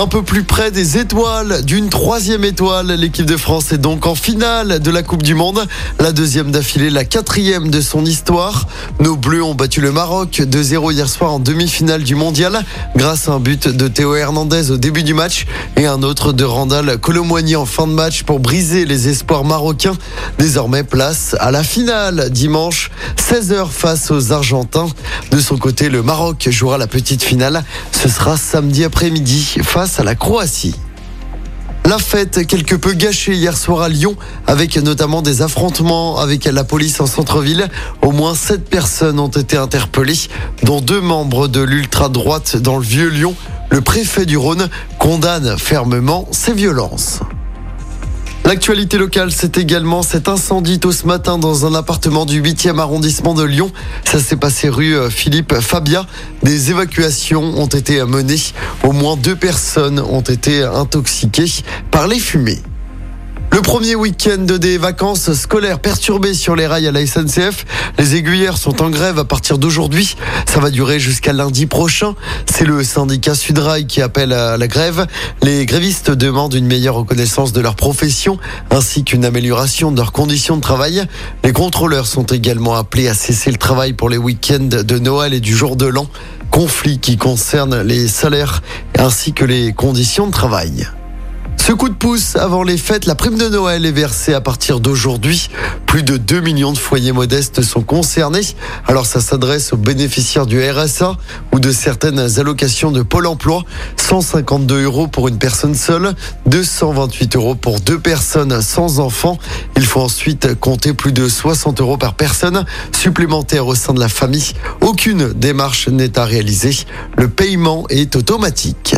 Un peu plus près des étoiles, d'une troisième étoile, l'équipe de France est donc en finale de la Coupe du Monde. La deuxième d'affilée, la quatrième de son histoire. Nos Bleus ont battu le Maroc 2-0 hier soir en demi-finale du Mondial grâce à un but de Théo Hernandez au début du match et un autre de Randall Colomwani en fin de match pour briser les espoirs marocains. Désormais, place à la finale dimanche 16h face aux Argentins. De son côté, le Maroc jouera la petite finale. Ce sera samedi après-midi face à la Croatie. La fête quelque peu gâchée hier soir à Lyon avec notamment des affrontements avec la police en centre-ville. Au moins sept personnes ont été interpellées, dont deux membres de l'ultra-droite dans le vieux Lyon. Le préfet du Rhône condamne fermement ces violences. L'actualité locale, c'est également cet incendie tôt ce matin dans un appartement du 8e arrondissement de Lyon. Ça s'est passé rue euh, Philippe Fabia. Des évacuations ont été menées. Au moins deux personnes ont été intoxiquées par les fumées. Le premier week-end des vacances scolaires perturbées sur les rails à la SNCF. Les aiguilleurs sont en grève à partir d'aujourd'hui. Ça va durer jusqu'à lundi prochain. C'est le syndicat Sudrail qui appelle à la grève. Les grévistes demandent une meilleure reconnaissance de leur profession ainsi qu'une amélioration de leurs conditions de travail. Les contrôleurs sont également appelés à cesser le travail pour les week-ends de Noël et du jour de l'an. Conflit qui concerne les salaires ainsi que les conditions de travail. Ce coup de pouce avant les fêtes, la prime de Noël est versée à partir d'aujourd'hui. Plus de 2 millions de foyers modestes sont concernés. Alors ça s'adresse aux bénéficiaires du RSA ou de certaines allocations de Pôle emploi. 152 euros pour une personne seule, 228 euros pour deux personnes sans enfants. Il faut ensuite compter plus de 60 euros par personne supplémentaire au sein de la famille. Aucune démarche n'est à réaliser. Le paiement est automatique.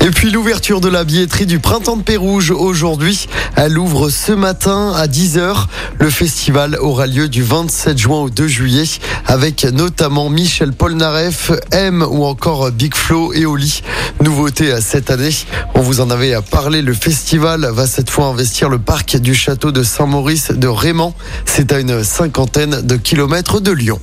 Et puis l'ouverture de la billetterie du Printemps de Pérouge aujourd'hui. Elle ouvre ce matin à 10h. Le festival aura lieu du 27 juin au 2 juillet avec notamment Michel Polnareff, M ou encore Big Flo et Oli. Nouveauté cette année, on vous en avait parlé, le festival va cette fois investir le parc du château de Saint-Maurice de Raymond. C'est à une cinquantaine de kilomètres de Lyon.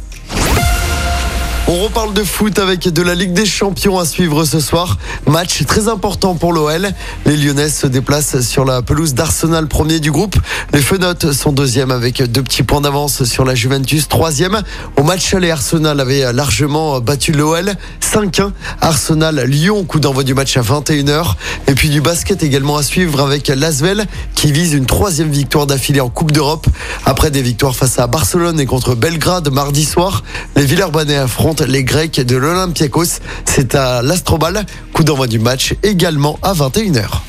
On reparle de foot avec de la Ligue des Champions à suivre ce soir. Match très important pour l'OL. Les Lyonnais se déplacent sur la pelouse d'Arsenal, premier du groupe. Les Fenotes sont deuxième avec deux petits points d'avance sur la Juventus, troisième. Au match aller, Arsenal avait largement battu l'OL. 5-1. Arsenal, Lyon, coup d'envoi du match à 21h. Et puis du basket également à suivre avec Lasvel qui vise une troisième victoire d'affilée en Coupe d'Europe. Après des victoires face à Barcelone et contre Belgrade mardi soir, les Villeurbanais affrontent les Grecs de l'Olympiakos. C'est à l'Astrobal. Coup d'envoi du match également à 21h.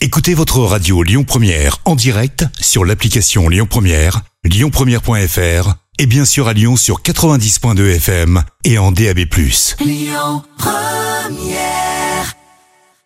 Écoutez votre radio Lyon Première en direct sur l'application Lyon Première, lyonpremière.fr et bien sûr à Lyon sur 90.2 FM et en DAB+. Lyon Première